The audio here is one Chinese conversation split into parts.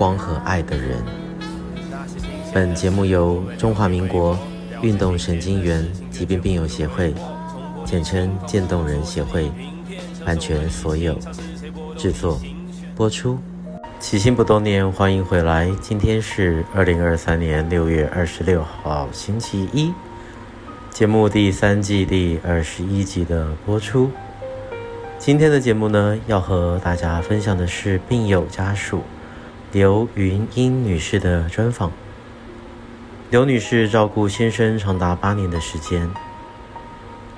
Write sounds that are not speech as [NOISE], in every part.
光和爱的人。本节目由中华民国运动神经元疾病病友协会，简称渐冻人协会，版权所有，制作播出。起心不冻念，欢迎回来。今天是二零二三年六月二十六号，星期一，节目第三季第二十一集的播出。今天的节目呢，要和大家分享的是病友家属刘云英女士的专访。刘女士照顾先生长达八年的时间。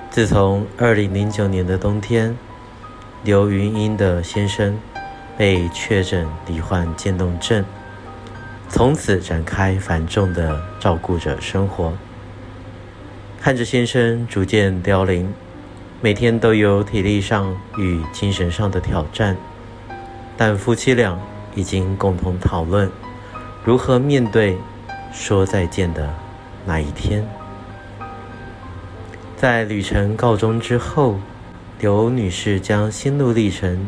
自从二零零九年的冬天，刘云英的先生被确诊罹患渐冻症，从此展开繁重的照顾者生活。看着先生逐渐凋零，每天都有体力上与精神上的挑战，但夫妻俩已经共同讨论如何面对。说再见的那一天，在旅程告终之后，刘女士将心路历程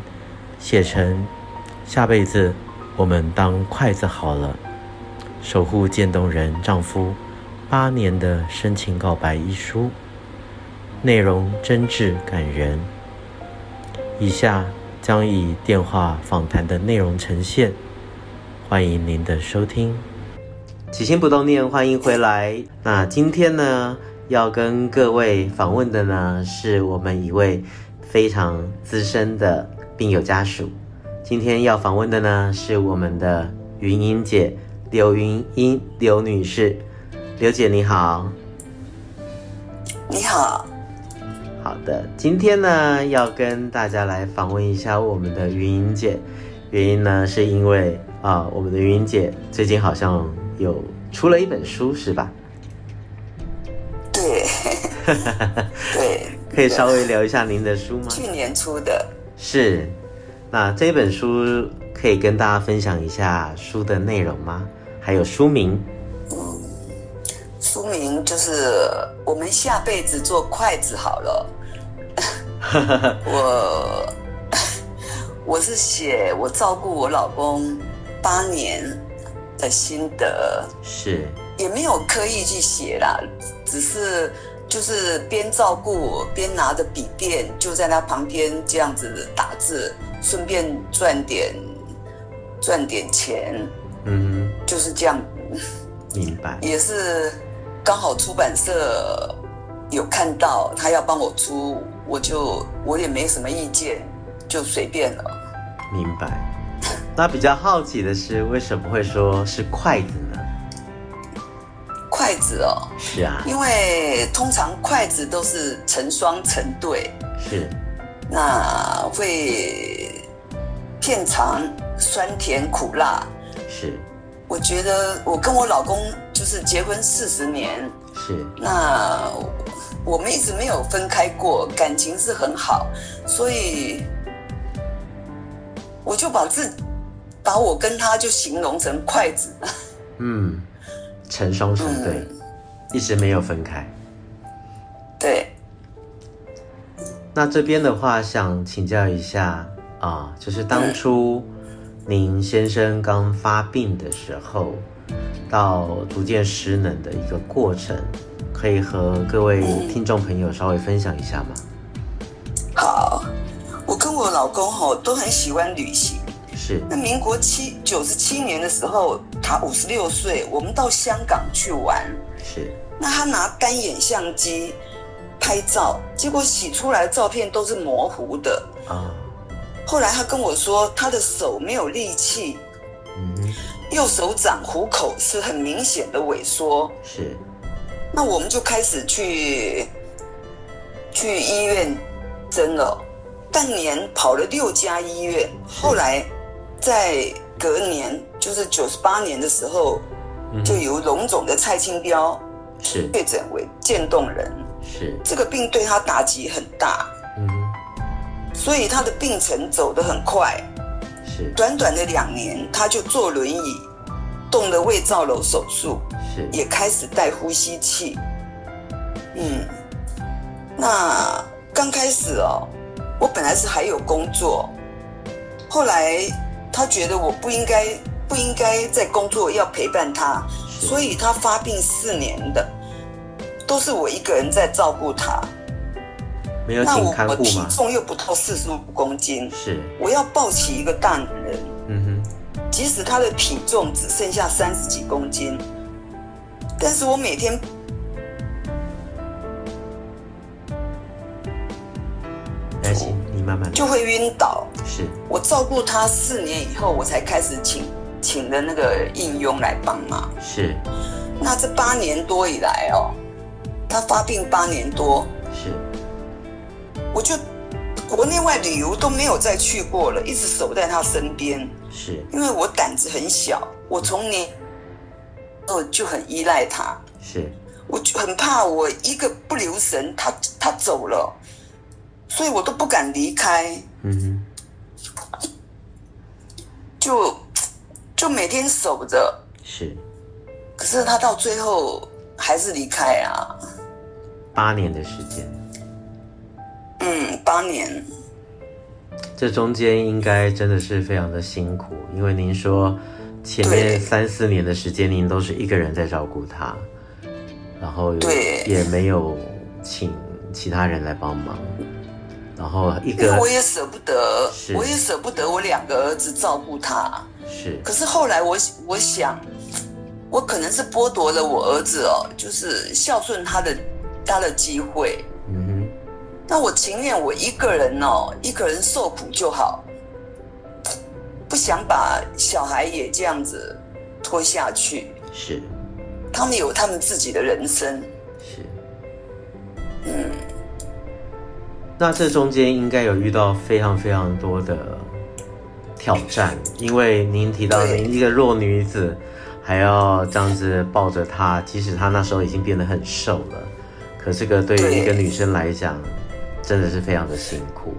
写成“下辈子我们当筷子好了”，守护渐冻人丈夫八年的深情告白一书，内容真挚感人。以下将以电话访谈的内容呈现，欢迎您的收听。起心不动念，欢迎回来。那今天呢，要跟各位访问的呢，是我们一位非常资深的病友家属。今天要访问的呢，是我们的云英姐刘云英刘女士。刘姐你好，你好，好的。今天呢，要跟大家来访问一下我们的云英姐。原因呢，是因为啊，我们的云英姐最近好像。有出了一本书是吧？对，[LAUGHS] 对，可以稍微聊一下您的书吗？去年出的。是，那这本书可以跟大家分享一下书的内容吗？还有书名？嗯，书名就是我们下辈子做筷子好了。[LAUGHS] 我 [LAUGHS] 我是写我照顾我老公八年。的心得是，也没有刻意去写啦，只是就是边照顾边拿着笔电就在他旁边这样子打字，顺便赚点赚点钱，嗯，就是这样，明白。也是刚好出版社有看到他要帮我出，我就我也没什么意见，就随便了。明白。那比较好奇的是，为什么会说是筷子呢？筷子哦，是啊，因为通常筷子都是成双成对，是，那会片长酸甜苦辣，是。我觉得我跟我老公就是结婚四十年，是，那我们一直没有分开过，感情是很好，所以我就把自把我跟他就形容成筷子，嗯，成双成对，嗯，一直没有分开。对。那这边的话，想请教一下啊，就是当初您先生刚发病的时候，到逐渐失能的一个过程，可以和各位听众朋友稍微分享一下吗？好，我跟我老公吼都很喜欢旅行。是。那民国七九十七年的时候，他五十六岁，我们到香港去玩。是。那他拿单眼相机拍照，结果洗出来的照片都是模糊的。啊。后来他跟我说，他的手没有力气。嗯。右手掌虎口是很明显的萎缩。是。那我们就开始去去医院针了，半年跑了六家医院，后来。在隔年就是九十八年的时候，嗯、就由龙总的蔡清标是确诊为渐冻人，是这个病对他打击很大，嗯，所以他的病程走得很快，是。短短的两年，他就坐轮椅，动了胃造瘘手术，是。也开始戴呼吸器，嗯，那刚开始哦，我本来是还有工作，后来他觉得我不应该。不应该在工作，要陪伴他，所以他发病四年的都是我一个人在照顾他。没有请看护吗？那我体重又不到四十五公斤，是我要抱起一个大男人。嗯哼，即使他的体重只剩下三十几公斤，但是我每天你慢慢就会晕倒。是我照顾他四年以后，我才开始请。请的那个应佣来帮忙，是。那这八年多以来哦，他发病八年多，是。我就国内外旅游都没有再去过了，一直守在他身边。是。因为我胆子很小，我从年哦就很依赖他。是。我就很怕我一个不留神，他他走了，所以我都不敢离开。嗯哼。就。就每天守着，是，可是他到最后还是离开啊。八年的时间，嗯，八年。这中间应该真的是非常的辛苦，因为您说前面三四年的时间您都是一个人在照顾他，然后对也没有请其他人来帮忙，然后一个我也舍不得，我也舍不得我两个儿子照顾他。是，可是后来我我想，我可能是剥夺了我儿子哦，就是孝顺他的他的机会。那我情愿我一个人哦，一个人受苦就好，不想把小孩也这样子拖下去。是，他们有他们自己的人生。是，嗯，那这中间应该有遇到非常非常多的。挑战，因为您提到您一个弱女子，还要这样子抱着她，即使她那时候已经变得很瘦了，可这个对于一个女生来讲，真的是非常的辛苦。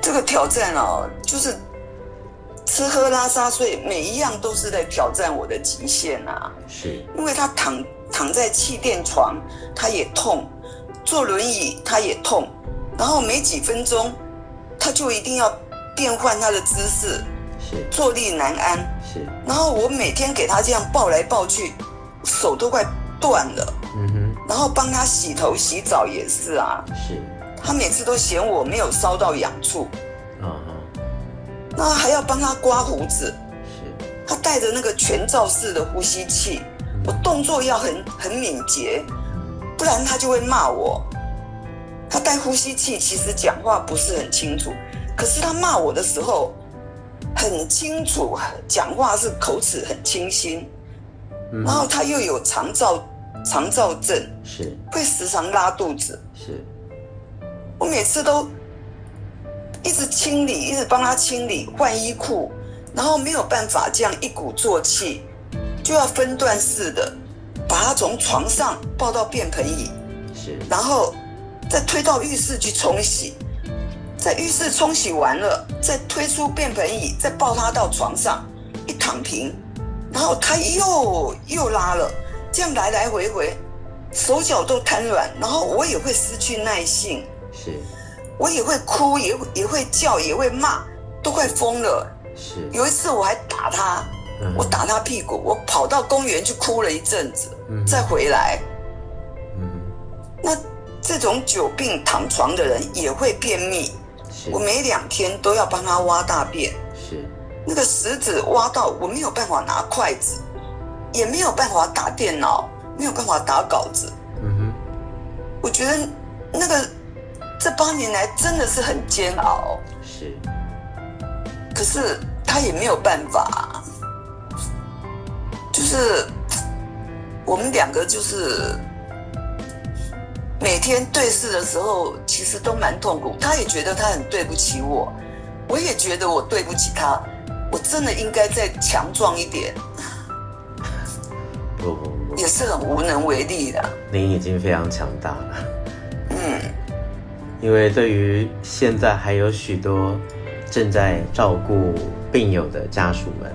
这个挑战哦，就是吃喝拉撒睡，每一样都是在挑战我的极限啊。是，因为他躺躺在气垫床，他也痛；坐轮椅，他也痛。然后没几分钟，他就一定要。变换他的姿势，是坐立难安，是。然后我每天给他这样抱来抱去，手都快断了。然后帮他洗头洗澡也是啊。是。他每次都嫌我没有烧到痒处。嗯哼。那还要帮他刮胡子。是。他戴着那个全罩式的呼吸器，我动作要很很敏捷，不然他就会骂我。他戴呼吸器，其实讲话不是很清楚。可是他骂我的时候很清楚，讲话是口齿很清新，嗯、然后他又有肠躁肠燥症，是会时常拉肚子，是。我每次都一直清理，一直帮他清理换衣裤，然后没有办法这样一鼓作气，就要分段式的把他从床上抱到便盆椅，是，然后再推到浴室去冲洗。在浴室冲洗完了，再推出便盆椅，再抱他到床上，一躺平，然后他又又拉了，这样来来回回，手脚都瘫软，然后我也会失去耐性，是，我也会哭，也也会叫，也会骂，都快疯了。是，有一次我还打他，嗯、我打他屁股，我跑到公园去哭了一阵子，嗯、再回来。嗯，那这种久病躺床的人也会便秘。我每两天都要帮他挖大便，是。那个石子挖到我没有办法拿筷子，也没有办法打电脑，没有办法打稿子。嗯哼，我觉得那个这八年来真的是很煎熬。是，可是他也没有办法，就是我们两个就是。每天对视的时候，其实都蛮痛苦。他也觉得他很对不起我，我也觉得我对不起他。我真的应该再强壮一点。也是很无能为力的。您已经非常强大了。嗯，因为对于现在还有许多正在照顾病友的家属们，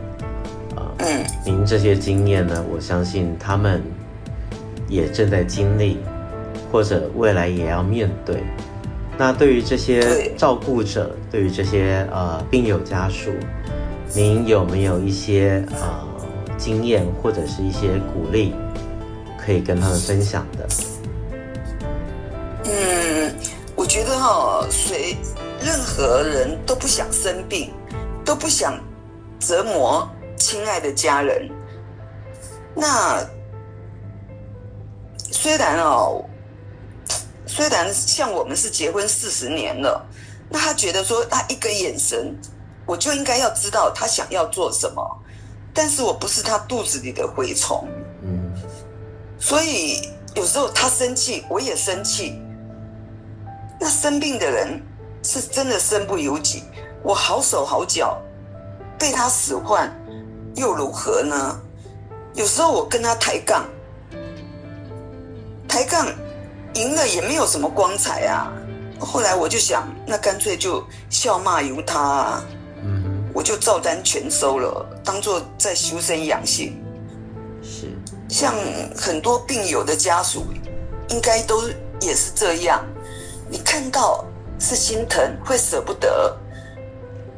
啊，嗯，您这些经验呢，我相信他们也正在经历，或者未来也要面对。那对于这些照顾者，对，对于这些呃病友家属，您有没有一些呃经验或者是一些鼓励，可以跟他们分享的？嗯，我觉得哈、哦，谁任何人都不想生病，都不想折磨亲爱的家人。那虽然哦。虽然像我们是结婚四十年了，那他觉得说他一个眼神，我就应该要知道他想要做什么，但是我不是他肚子里的蛔虫，所以有时候他生气，我也生气。那生病的人是真的身不由己，我好手好脚，被他使唤又如何呢？有时候我跟他抬杠，抬杠。赢了也没有什么光彩啊！后来我就想，那干脆就笑骂由他啊，嗯，我就照单全收了，当做在修身养性。是，像很多病友的家属，应该都也是这样。你看到是心疼，会舍不得，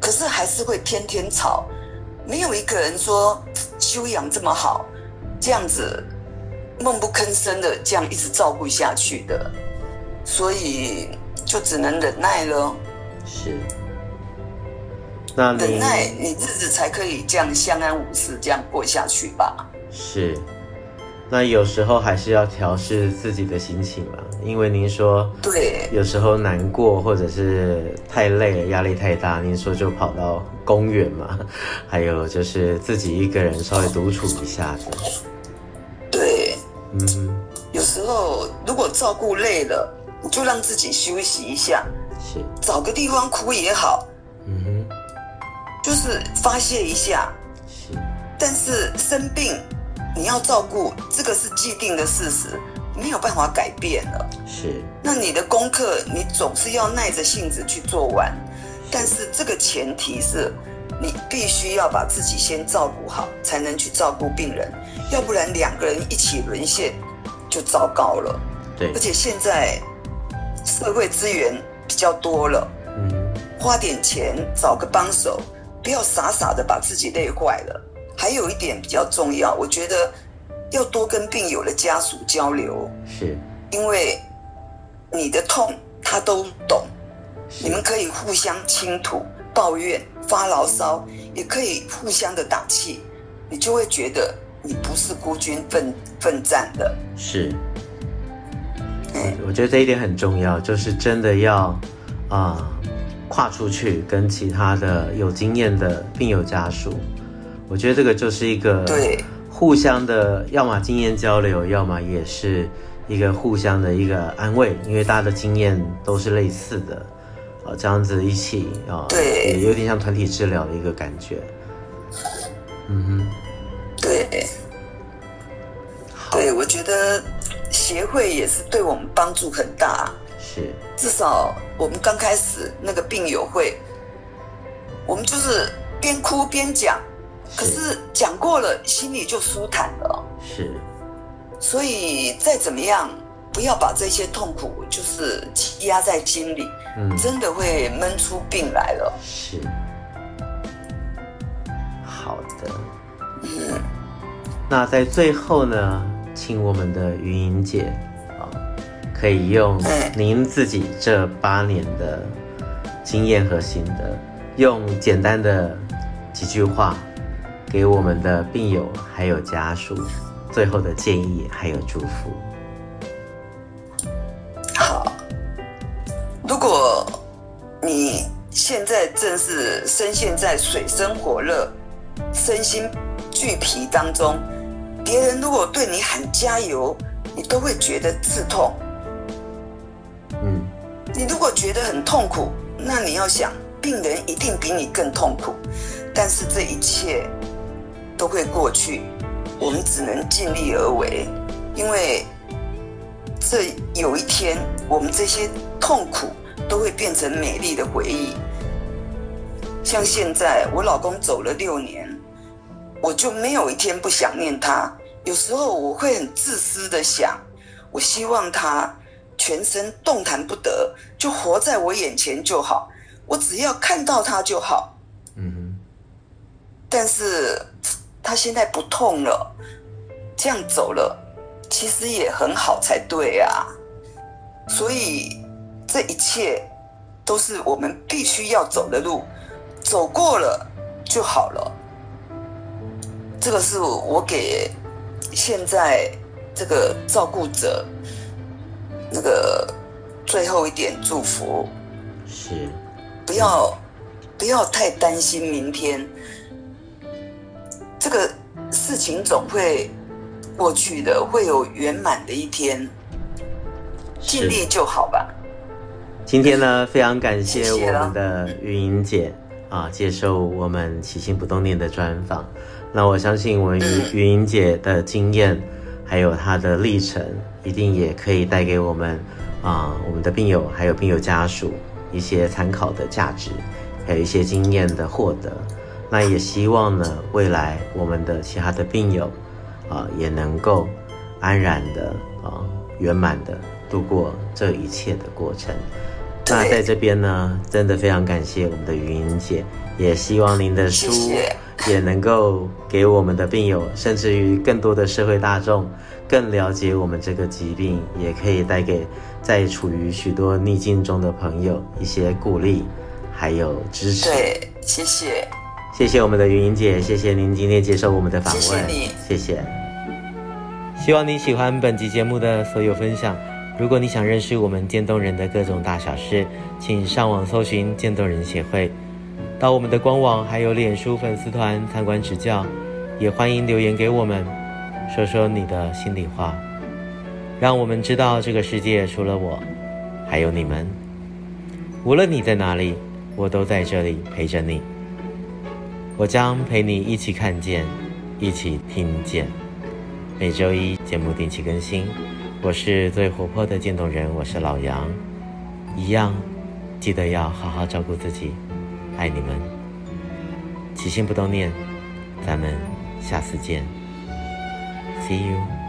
可是还是会天天吵。没有一个人说修养这么好，这样子。闷不吭声的这样一直照顾下去的，所以就只能忍耐了。是，那忍耐，你日子才可以这样相安无事这样过下去吧。是，那有时候还是要调试自己的心情嘛，因为您说对，有时候难过或者是太累了，压力太大，您说就跑到公园嘛，[LAUGHS] 还有就是自己一个人稍微独处一下子。对。嗯，有时候如果照顾累了，你就让自己休息一下，是。找个地方哭也好，嗯哼，就是发泄一下。是，但是生病你要照顾，这个是既定的事实，没有办法改变了。是，那你的功课你总是要耐着性子去做完，但是这个前提是。你必须要把自己先照顾好，才能去照顾病人，要不然两个人一起沦陷，就糟糕了。对，而且现在社会资源比较多了，嗯，花点钱找个帮手，不要傻傻的把自己累坏了。还有一点比较重要，我觉得要多跟病友的家属交流，是，因为你的痛他都懂，你们可以互相倾吐。抱怨、发牢骚，也可以互相的打气，你就会觉得你不是孤军奋奋战的。是，我觉得这一点很重要，就是真的要啊、呃、跨出去跟其他的有经验的病友家属，我觉得这个就是一个对互相的，要么经验交流，要么也是一个互相的一个安慰，因为大家的经验都是类似的。啊这样子一起啊，对，也有点像团体治疗的一个感觉。嗯哼，对，对，我觉得协会也是对我们帮助很大。是，至少我们刚开始那个病友会，我们就是边哭边讲，可是讲过了，心里就舒坦了。是，所以再怎么样。不要把这些痛苦就是积压在心里，嗯，真的会闷出病来了。是，好的，嗯，那在最后呢，请我们的云莹姐啊，可以用您自己这八年的经验和心得，用简单的几句话，给我们的病友还有家属最后的建议还有祝福。好如果你现在正是深陷在水深火热、身心俱疲当中，别人如果对你喊加油，你都会觉得刺痛。嗯，你如果觉得很痛苦，那你要想，病人一定比你更痛苦。但是这一切都会过去，我们只能尽力而为，因为这有一天，我们这些痛苦都会变成美丽的回忆。像现在，我老公走了六年，我就没有一天不想念他。有时候我会很自私的想，我希望他全身动弹不得，就活在我眼前就好，我只要看到他就好。嗯哼但是他现在不痛了，这样走了，其实也很好才对啊。所以这一切都是我们必须要走的路，走过了就好了。这个是我给现在这个照顾者那个最后一点祝福，是不要不要太担心明天。这个事情总会过去的，会有圆满的一天，尽力就好吧。今天呢，非常感谢我们的云莹姐啊，接受我们起心不动念的专访。那我相信我们云云莹姐的经验，还有她的历程，一定也可以带给我们啊，我们的病友还有病友家属一些参考的价值，还有一些经验的获得。那也希望呢，未来我们的其他的病友，啊，也能够安然的啊，圆满的度过这一切的过程。那在这边呢，真的非常感谢我们的云云姐，也希望您的书也能够给我们的病友，甚至于更多的社会大众，更了解我们这个疾病，也可以带给在处于许多逆境中的朋友一些鼓励，还有支持。对，谢谢。谢谢我们的云云姐，谢谢您今天接受我们的访问，谢谢你，谢谢。希望你喜欢本集节目的所有分享。如果你想认识我们渐冻人的各种大小事，请上网搜寻渐冻人协会，到我们的官网还有脸书粉丝团参观指教，也欢迎留言给我们，说说你的心里话，让我们知道这个世界除了我，还有你们。无论你在哪里，我都在这里陪着你。我将陪你一起看见，一起听见。每周一节目定期更新。我是最活泼的渐冻人，我是老杨。一样，记得要好好照顾自己，爱你们。起心不动念，咱们下次见。See you。